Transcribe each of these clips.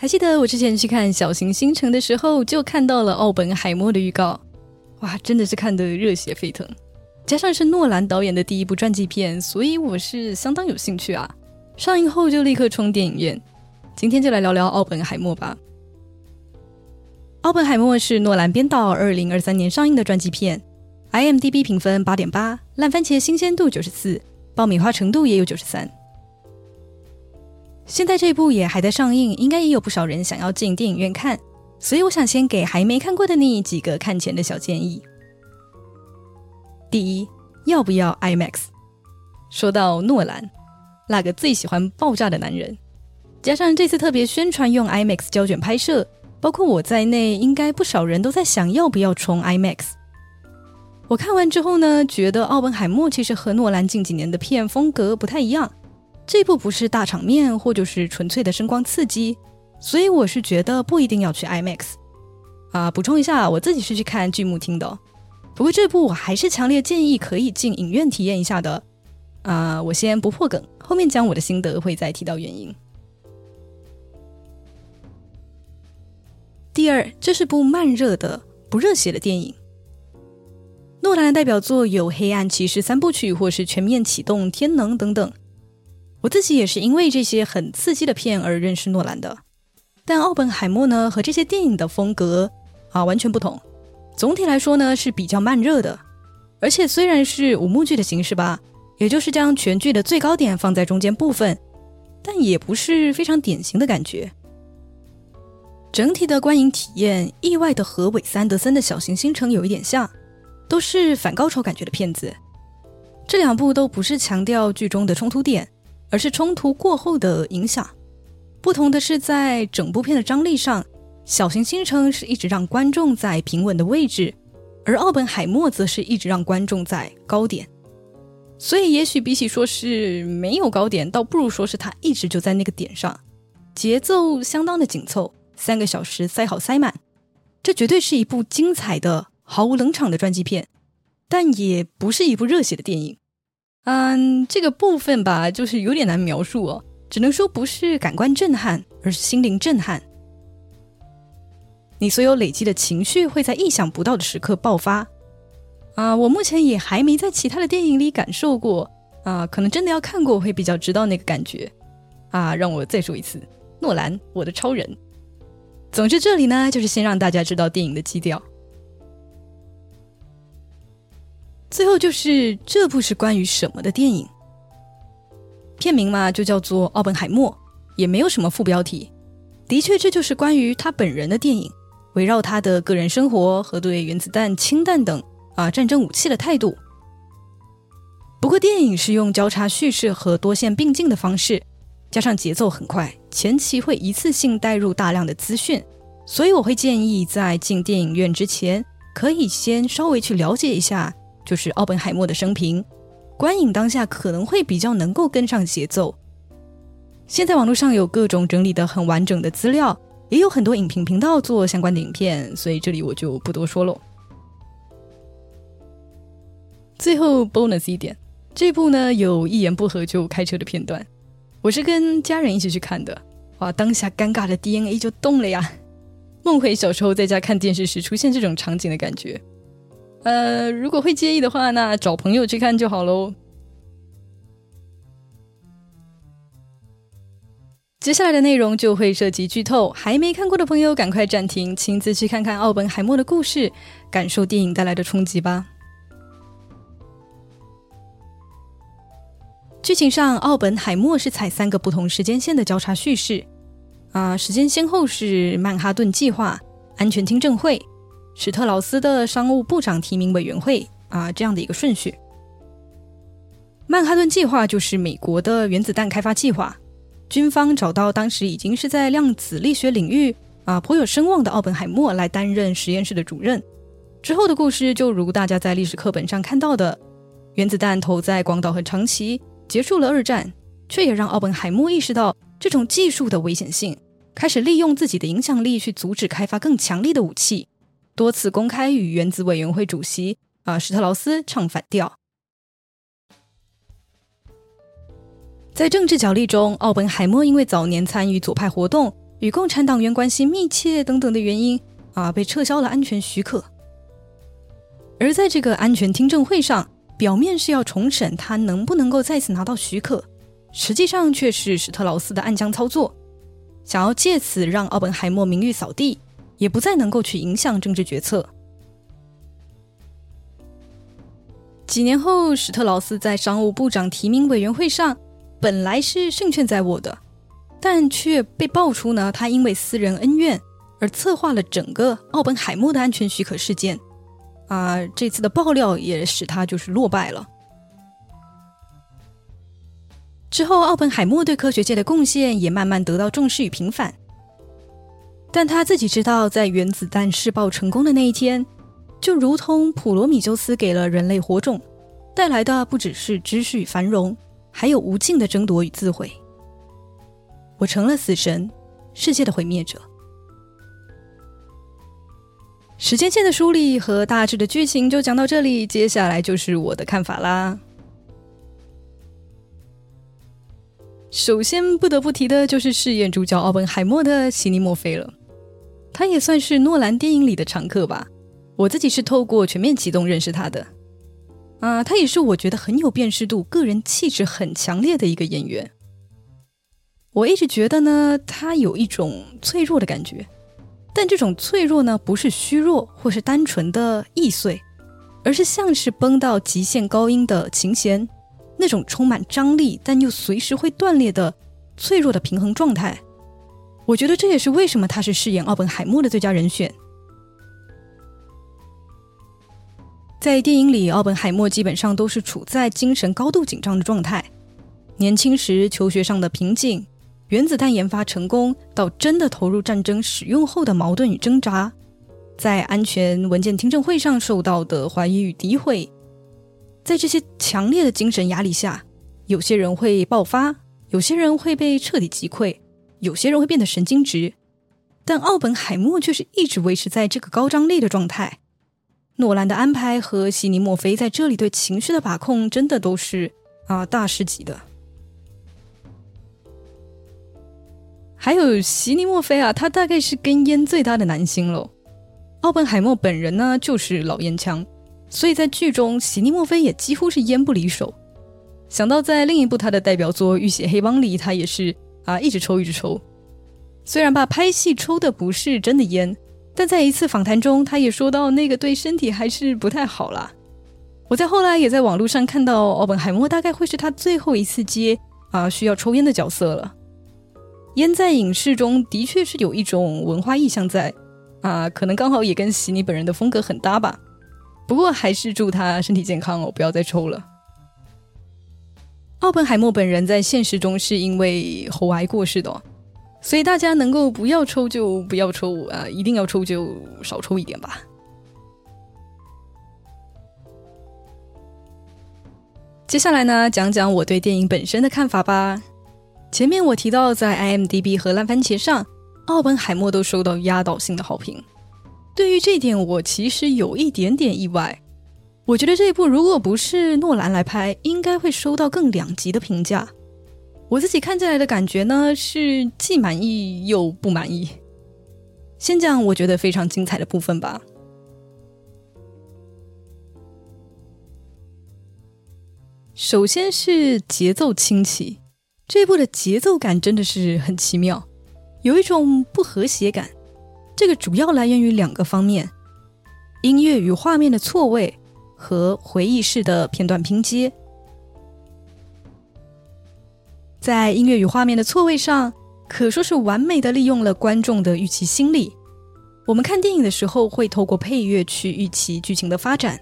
还记得我之前去看《小行星城》的时候，就看到了奥本海默的预告，哇，真的是看得热血沸腾。加上是诺兰导演的第一部传记片，所以我是相当有兴趣啊。上映后就立刻冲电影院。今天就来聊聊奥本海默吧。奥本海默是诺兰编导，二零二三年上映的传记片，IMDB 评分八点八，烂番茄新鲜度九十四，爆米花程度也有九十三。现在这部也还在上映，应该也有不少人想要进电影院看，所以我想先给还没看过的你几个看前的小建议。第一，要不要 IMAX？说到诺兰，那个最喜欢爆炸的男人，加上这次特别宣传用 IMAX 胶卷拍摄，包括我在内，应该不少人都在想要不要冲 IMAX。我看完之后呢，觉得奥本海默其实和诺兰近几年的片风格不太一样，这部不是大场面或者是纯粹的声光刺激，所以我是觉得不一定要去 IMAX。啊，补充一下，我自己是去看剧目厅的。不过这部我还是强烈建议可以进影院体验一下的，啊，我先不破梗，后面讲我的心得会再提到原因。第二，这是部慢热的、不热血的电影。诺兰的代表作有《黑暗骑士》三部曲，或是《全面启动》《天能》等等。我自己也是因为这些很刺激的片而认识诺兰的。但奥本海默呢，和这些电影的风格啊完全不同。总体来说呢是比较慢热的，而且虽然是五幕剧的形式吧，也就是将全剧的最高点放在中间部分，但也不是非常典型的感觉。整体的观影体验意外的和韦斯安德森的小行星城有一点像，都是反高潮感觉的片子。这两部都不是强调剧中的冲突点，而是冲突过后的影响。不同的是在整部片的张力上。小行星城是一直让观众在平稳的位置，而奥本海默则是一直让观众在高点。所以，也许比起说是没有高点，倒不如说是他一直就在那个点上，节奏相当的紧凑，三个小时塞好塞满。这绝对是一部精彩的、毫无冷场的传记片，但也不是一部热血的电影。嗯，这个部分吧，就是有点难描述哦，只能说不是感官震撼，而是心灵震撼。你所有累积的情绪会在意想不到的时刻爆发，啊，我目前也还没在其他的电影里感受过，啊，可能真的要看过会比较知道那个感觉，啊，让我再说一次，诺兰，我的超人。总之，这里呢就是先让大家知道电影的基调，最后就是这部是关于什么的电影？片名嘛就叫做《奥本海默》，也没有什么副标题，的确这就是关于他本人的电影。围绕他的个人生活和对原子弹、氢弹等啊战争武器的态度。不过，电影是用交叉叙事和多线并进的方式，加上节奏很快，前期会一次性带入大量的资讯，所以我会建议在进电影院之前，可以先稍微去了解一下，就是奥本海默的生平。观影当下可能会比较能够跟上节奏。现在网络上有各种整理的很完整的资料。也有很多影评频道做相关的影片，所以这里我就不多说喽。最后 bonus 一点，这部呢有一言不合就开车的片段，我是跟家人一起去看的，哇，当下尴尬的 DNA 就动了呀，梦回小时候在家看电视时出现这种场景的感觉。呃，如果会介意的话，那找朋友去看就好喽。接下来的内容就会涉及剧透，还没看过的朋友赶快暂停，亲自去看看奥本海默的故事，感受电影带来的冲击吧。剧情上，奥本海默是采三个不同时间线的交叉叙事，啊，时间先后是曼哈顿计划、安全听证会、史特劳斯的商务部长提名委员会啊这样的一个顺序。曼哈顿计划就是美国的原子弹开发计划。军方找到当时已经是在量子力学领域啊颇有声望的奥本海默来担任实验室的主任。之后的故事就如大家在历史课本上看到的，原子弹投在广岛和长崎，结束了二战，却也让奥本海默意识到这种技术的危险性，开始利用自己的影响力去阻止开发更强力的武器，多次公开与原子委员会主席啊史特劳斯唱反调。在政治角力中，奥本海默因为早年参与左派活动，与共产党员关系密切等等的原因啊，被撤销了安全许可。而在这个安全听证会上，表面是要重审他能不能够再次拿到许可，实际上却是史特劳斯的暗箱操作，想要借此让奥本海默名誉扫地，也不再能够去影响政治决策。几年后，史特劳斯在商务部长提名委员会上，本来是胜券在握的，但却被爆出呢，他因为私人恩怨而策划了整个奥本海默的安全许可事件。啊，这次的爆料也使他就是落败了。之后，奥本海默对科学界的贡献也慢慢得到重视与平反。但他自己知道，在原子弹试爆成功的那一天，就如同普罗米修斯给了人类火种，带来的不只是知识与繁荣，还有无尽的争夺与自毁。我成了死神，世界的毁灭者。时间线的梳理和大致的剧情就讲到这里，接下来就是我的看法啦。首先不得不提的就是饰演主角奥本海默的席尼墨菲了，他也算是诺兰电影里的常客吧。我自己是透过全面启动认识他的，啊，他也是我觉得很有辨识度、个人气质很强烈的一个演员。我一直觉得呢，他有一种脆弱的感觉。但这种脆弱呢，不是虚弱或是单纯的易碎，而是像是绷到极限高音的琴弦，那种充满张力但又随时会断裂的脆弱的平衡状态。我觉得这也是为什么他是饰演奥本海默的最佳人选。在电影里，奥本海默基本上都是处在精神高度紧张的状态，年轻时求学上的瓶颈。原子弹研发成功到真的投入战争使用后的矛盾与挣扎，在安全文件听证会上受到的怀疑与诋毁，在这些强烈的精神压力下，有些人会爆发，有些人会被彻底击溃，有些人会变得神经质，但奥本海默却是一直维持在这个高张力的状态。诺兰的安排和悉尼墨菲在这里对情绪的把控，真的都是啊大师级的。还有席尼墨菲啊，他大概是跟烟最大的男星了。奥本海默本人呢，就是老烟枪，所以在剧中，席尼墨菲也几乎是烟不离手。想到在另一部他的代表作《浴血黑帮》里，他也是啊，一直抽一直抽。虽然吧，拍戏抽的不是真的烟，但在一次访谈中，他也说到那个对身体还是不太好啦。我在后来也在网络上看到，奥本海默大概会是他最后一次接啊需要抽烟的角色了。烟在影视中的确是有一种文化意象在，啊，可能刚好也跟席尼本人的风格很搭吧。不过还是祝他身体健康哦，不要再抽了。奥本海默本人在现实中是因为喉癌过世的，所以大家能够不要抽就不要抽啊，一定要抽就少抽一点吧。接下来呢，讲讲我对电影本身的看法吧。前面我提到，在 IMDB 和烂番茄上，奥本海默都收到压倒性的好评。对于这点，我其实有一点点意外。我觉得这一部如果不是诺兰来拍，应该会收到更两极的评价。我自己看起来的感觉呢，是既满意又不满意。先讲我觉得非常精彩的部分吧。首先是节奏清奇。这一部的节奏感真的是很奇妙，有一种不和谐感。这个主要来源于两个方面：音乐与画面的错位和回忆式的片段拼接。在音乐与画面的错位上，可说是完美的利用了观众的预期心理。我们看电影的时候，会透过配乐去预期剧情的发展，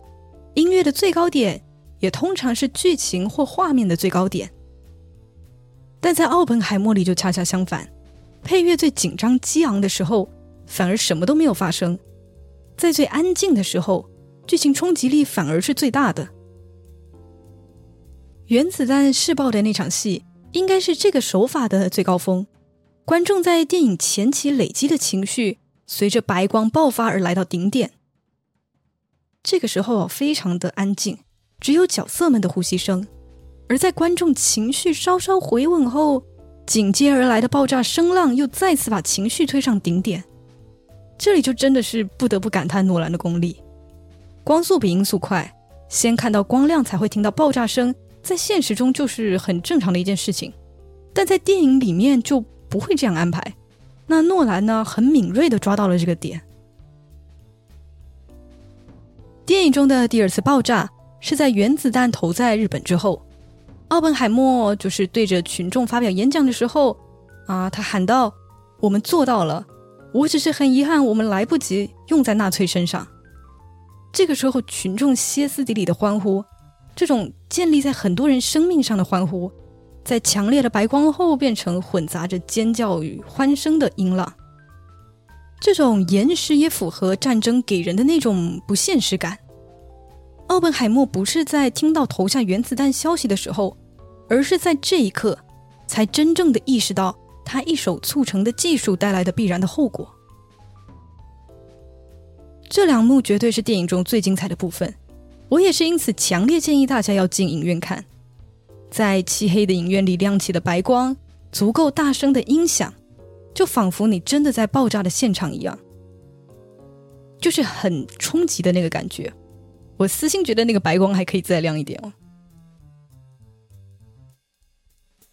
音乐的最高点也通常是剧情或画面的最高点。但在奥本海默里就恰恰相反，配乐最紧张激昂的时候，反而什么都没有发生；在最安静的时候，剧情冲击力反而是最大的。原子弹试爆的那场戏，应该是这个手法的最高峰。观众在电影前期累积的情绪，随着白光爆发而来到顶点。这个时候非常的安静，只有角色们的呼吸声。而在观众情绪稍稍回稳后，紧接而来的爆炸声浪又再次把情绪推上顶点。这里就真的是不得不感叹诺兰的功力。光速比音速快，先看到光亮才会听到爆炸声，在现实中就是很正常的一件事情，但在电影里面就不会这样安排。那诺兰呢，很敏锐的抓到了这个点。电影中的第二次爆炸是在原子弹投在日本之后，奥本海默就是对着群众发表演讲的时候，啊，他喊道：“我们做到了。”我只是很遗憾，我们来不及用在纳粹身上。这个时候，群众歇斯底里的欢呼，这种建立在很多人生命上的欢呼，在强烈的白光后变成混杂着尖叫与欢声的音浪。这种延时也符合战争给人的那种不现实感。奥本海默不是在听到投下原子弹消息的时候，而是在这一刻才真正的意识到。他一手促成的技术带来的必然的后果，这两幕绝对是电影中最精彩的部分。我也是因此强烈建议大家要进影院看，在漆黑的影院里亮起的白光，足够大声的音响，就仿佛你真的在爆炸的现场一样，就是很冲击的那个感觉。我私心觉得那个白光还可以再亮一点哦。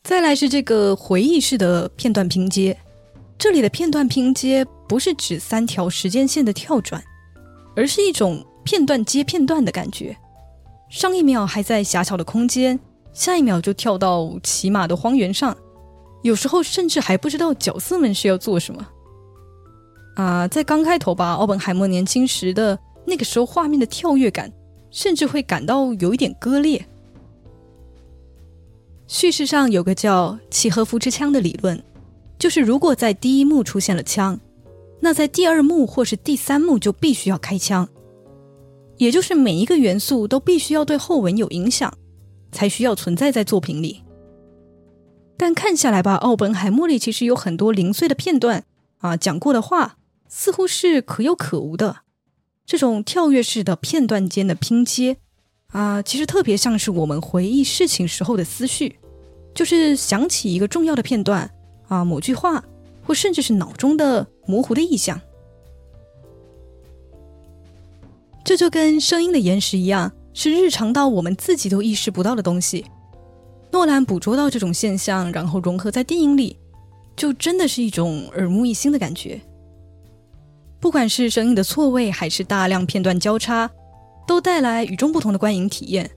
再来是这个回忆式的片段拼接，这里的片段拼接不是指三条时间线的跳转，而是一种片段接片段的感觉。上一秒还在狭小的空间，下一秒就跳到骑马的荒原上，有时候甚至还不知道角色们是要做什么。啊，在刚开头吧，奥本海默年轻时的那个时候画面的跳跃感，甚至会感到有一点割裂。叙事上有个叫契诃夫之枪的理论，就是如果在第一幕出现了枪，那在第二幕或是第三幕就必须要开枪，也就是每一个元素都必须要对后文有影响，才需要存在在作品里。但看下来吧，奥本海默里其实有很多零碎的片段啊，讲过的话似乎是可有可无的，这种跳跃式的片段间的拼接。啊，其实特别像是我们回忆事情时候的思绪，就是想起一个重要的片段啊，某句话，或甚至是脑中的模糊的意象。这就跟声音的延时一样，是日常到我们自己都意识不到的东西。诺兰捕捉到这种现象，然后融合在电影里，就真的是一种耳目一新的感觉。不管是声音的错位，还是大量片段交叉。都带来与众不同的观影体验，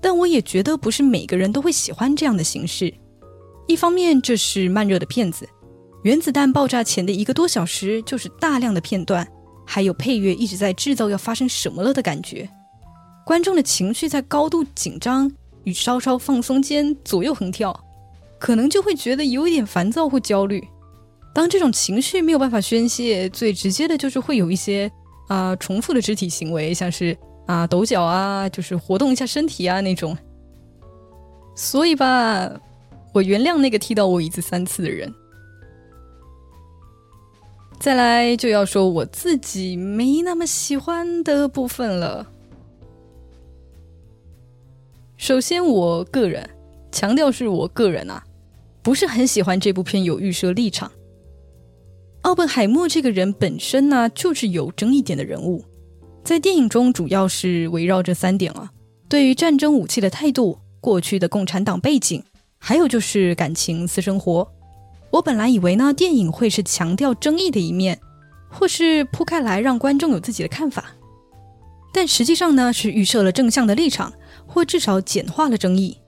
但我也觉得不是每个人都会喜欢这样的形式。一方面，这是慢热的片子，原子弹爆炸前的一个多小时就是大量的片段，还有配乐一直在制造要发生什么了的感觉，观众的情绪在高度紧张与稍稍放松间左右横跳，可能就会觉得有一点烦躁或焦虑。当这种情绪没有办法宣泄，最直接的就是会有一些啊重复的肢体行为，像是。啊，抖脚啊，就是活动一下身体啊那种。所以吧，我原谅那个踢到我椅子三次的人。再来就要说我自己没那么喜欢的部分了。首先，我个人强调是我个人啊，不是很喜欢这部片有预设立场。奥本海默这个人本身呢，就是有争议点的人物。在电影中，主要是围绕这三点啊：对于战争武器的态度、过去的共产党背景，还有就是感情、私生活。我本来以为呢，电影会是强调争议的一面，或是铺开来让观众有自己的看法，但实际上呢，是预设了正向的立场，或至少简化了争议。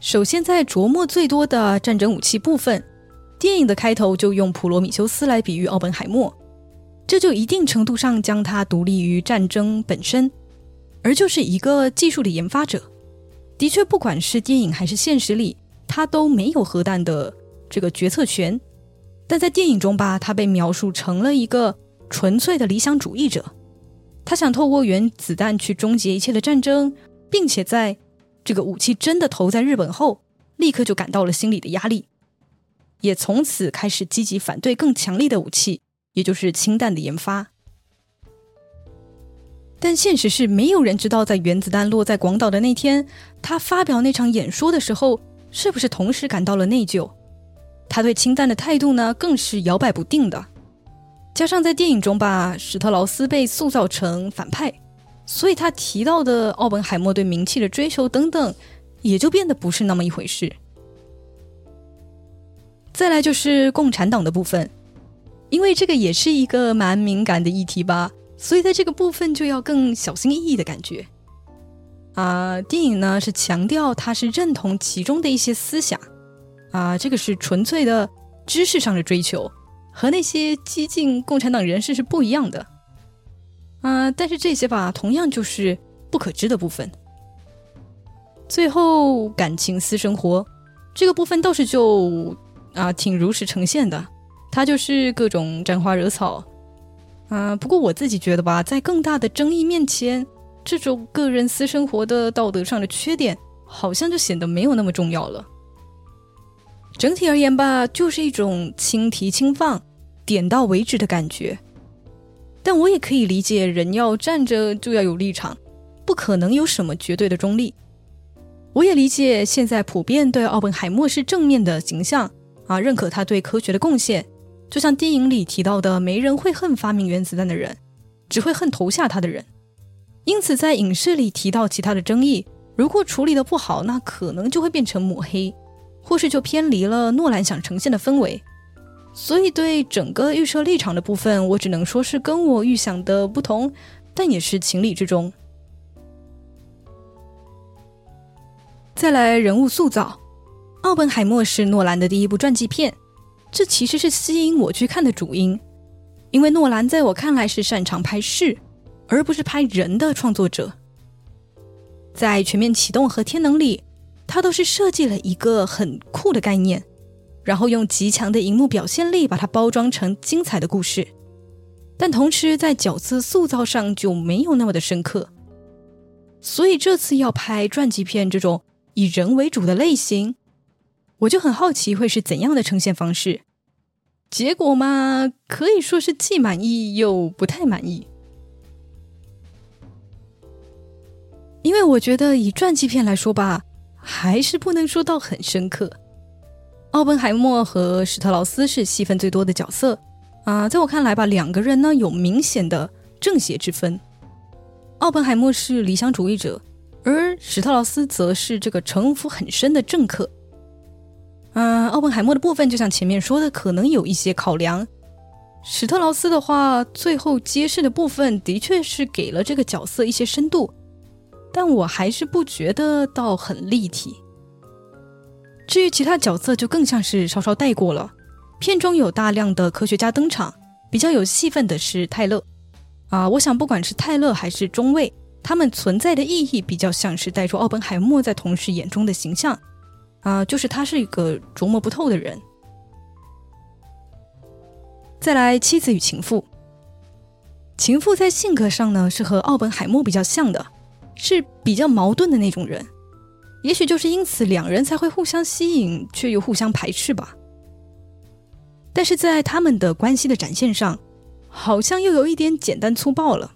首先，在琢磨最多的战争武器部分，电影的开头就用普罗米修斯来比喻奥本海默。这就一定程度上将他独立于战争本身，而就是一个技术的研发者。的确，不管是电影还是现实里，他都没有核弹的这个决策权。但在电影中吧，他被描述成了一个纯粹的理想主义者。他想透过原子弹去终结一切的战争，并且在这个武器真的投在日本后，立刻就感到了心理的压力，也从此开始积极反对更强力的武器。也就是氢弹的研发。但现实是没有人知道，在原子弹落在广岛的那天，他发表那场演说的时候，是不是同时感到了内疚？他对氢弹的态度呢，更是摇摆不定的。加上在电影中吧，史特劳斯被塑造成反派，所以他提到的奥本海默对名气的追求等等，也就变得不是那么一回事。再来就是共产党的部分，因为这个也是一个蛮敏感的议题吧，所以在这个部分就要更小心翼翼的感觉。啊，电影呢是强调他是认同其中的一些思想，啊，这个是纯粹的知识上的追求。和那些激进共产党人士是不一样的，啊，但是这些吧，同样就是不可知的部分。最后，感情私生活这个部分倒是就啊挺如实呈现的，他就是各种沾花惹草，啊，不过我自己觉得吧，在更大的争议面前，这种个人私生活的道德上的缺点，好像就显得没有那么重要了。整体而言吧，就是一种轻提轻放、点到为止的感觉。但我也可以理解，人要站着就要有立场，不可能有什么绝对的中立。我也理解现在普遍对奥本海默是正面的形象啊，认可他对科学的贡献。就像电影里提到的，没人会恨发明原子弹的人，只会恨投下他的人。因此，在影视里提到其他的争议，如果处理的不好，那可能就会变成抹黑。或是就偏离了诺兰想呈现的氛围，所以对整个预设立场的部分，我只能说是跟我预想的不同，但也是情理之中。再来人物塑造，奥本海默是诺兰的第一部传记片，这其实是吸引我去看的主因，因为诺兰在我看来是擅长拍事，而不是拍人的创作者，在全面启动和天能里。他都是设计了一个很酷的概念，然后用极强的荧幕表现力把它包装成精彩的故事，但同时在角色塑造上就没有那么的深刻。所以这次要拍传记片这种以人为主的类型，我就很好奇会是怎样的呈现方式。结果嘛，可以说是既满意又不太满意，因为我觉得以传记片来说吧。还是不能说到很深刻。奥本海默和史特劳斯是戏份最多的角色啊，在我看来吧，两个人呢有明显的正邪之分。奥本海默是理想主义者，而史特劳斯则是这个城府很深的政客。嗯，奥本海默的部分就像前面说的，可能有一些考量。史特劳斯的话，最后揭示的部分的确是给了这个角色一些深度。但我还是不觉得到很立体。至于其他角色，就更像是稍稍带过了。片中有大量的科学家登场，比较有戏份的是泰勒。啊，我想不管是泰勒还是中尉，他们存在的意义比较像是带出奥本海默在同事眼中的形象。啊，就是他是一个琢磨不透的人。再来，妻子与情妇。情妇在性格上呢，是和奥本海默比较像的。是比较矛盾的那种人，也许就是因此两人才会互相吸引，却又互相排斥吧。但是在他们的关系的展现上，好像又有一点简单粗暴了。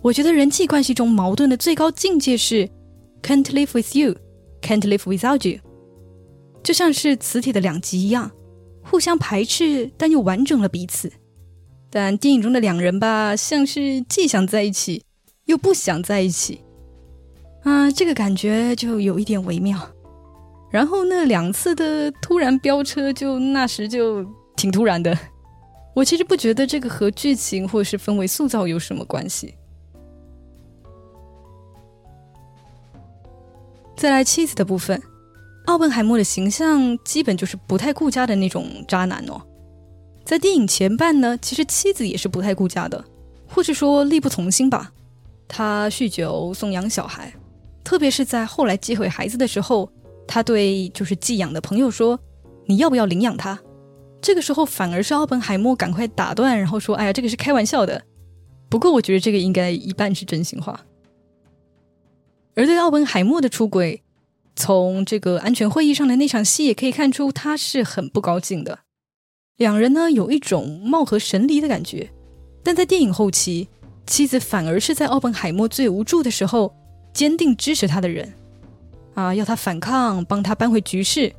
我觉得人际关系中矛盾的最高境界是 “can't live with you, can't live without you”，就像是磁铁的两极一样，互相排斥但又完整了彼此。但电影中的两人吧，像是既想在一起。又不想在一起，啊，这个感觉就有一点微妙。然后那两次的突然飙车，就那时就挺突然的。我其实不觉得这个和剧情或是氛围塑造有什么关系。再来妻子的部分，奥本海默的形象基本就是不太顾家的那种渣男哦。在电影前半呢，其实妻子也是不太顾家的，或是说力不从心吧。他酗酒、送养小孩，特别是在后来接回孩子的时候，他对就是寄养的朋友说：“你要不要领养他？”这个时候反而是奥本海默赶快打断，然后说：“哎呀，这个是开玩笑的。”不过我觉得这个应该一半是真心话。而对奥本海默的出轨，从这个安全会议上的那场戏也可以看出，他是很不高兴的。两人呢有一种貌合神离的感觉，但在电影后期。妻子反而是在奥本海默最无助的时候，坚定支持他的人，啊，要他反抗，帮他扳回局势。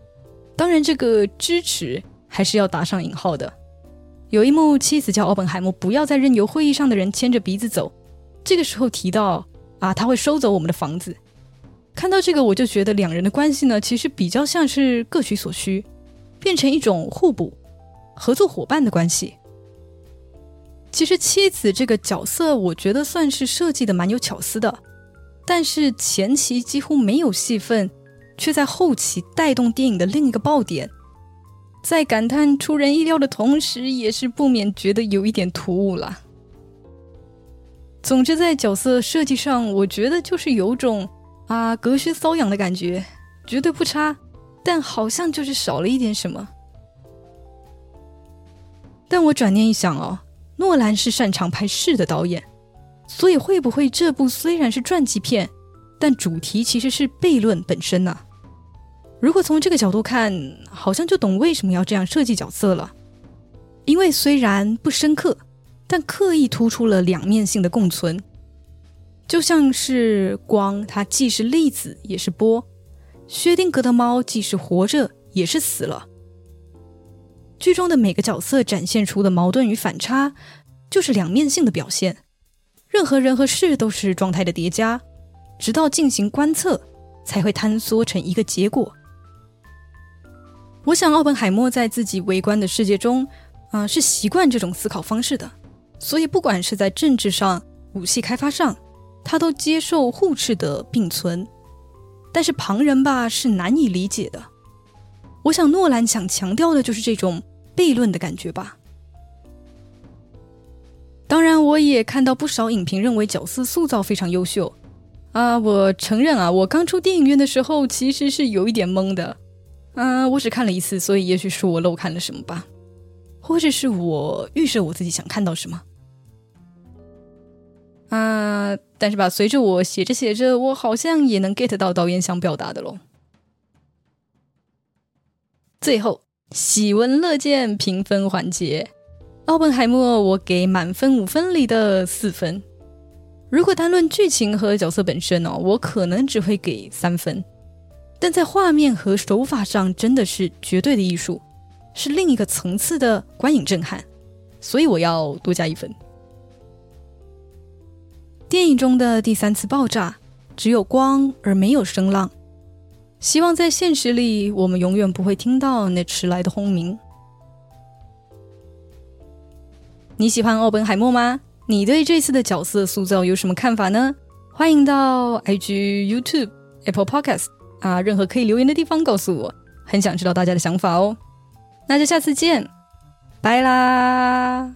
当然，这个支持还是要打上引号的。有一幕，妻子叫奥本海默不要再任由会议上的人牵着鼻子走。这个时候提到啊，他会收走我们的房子。看到这个，我就觉得两人的关系呢，其实比较像是各取所需，变成一种互补、合作伙伴的关系。其实妻子这个角色，我觉得算是设计的蛮有巧思的，但是前期几乎没有戏份，却在后期带动电影的另一个爆点。在感叹出人意料的同时，也是不免觉得有一点突兀了。总之，在角色设计上，我觉得就是有种啊隔靴搔痒的感觉，绝对不差，但好像就是少了一点什么。但我转念一想哦。诺兰是擅长拍事的导演，所以会不会这部虽然是传记片，但主题其实是悖论本身呢？如果从这个角度看，好像就懂为什么要这样设计角色了。因为虽然不深刻，但刻意突出了两面性的共存，就像是光，它既是粒子也是波；薛定谔的猫既是活着也是死了。剧中的每个角色展现出的矛盾与反差，就是两面性的表现。任何人和事都是状态的叠加，直到进行观测，才会坍缩成一个结果。我想，奥本海默在自己微观的世界中，啊，是习惯这种思考方式的。所以，不管是在政治上、武器开发上，他都接受互斥的并存。但是旁人吧，是难以理解的。我想，诺兰想强调的就是这种悖论的感觉吧。当然，我也看到不少影评认为角色塑造非常优秀啊。我承认啊，我刚出电影院的时候其实是有一点懵的。嗯，我只看了一次，所以也许是我漏看了什么吧，或者是我预设我自己想看到什么。啊，但是吧，随着我写着写着，我好像也能 get 到导演想表达的喽。最后，喜闻乐见评分环节，奥本海默我给满分五分里的四分。如果单论剧情和角色本身哦，我可能只会给三分。但在画面和手法上，真的是绝对的艺术，是另一个层次的观影震撼，所以我要多加一分。电影中的第三次爆炸，只有光而没有声浪。希望在现实里，我们永远不会听到那迟来的轰鸣。你喜欢奥本海默吗？你对这次的角色塑造有什么看法呢？欢迎到 IG、YouTube、Apple Podcast 啊，任何可以留言的地方告诉我，很想知道大家的想法哦。那就下次见，拜啦。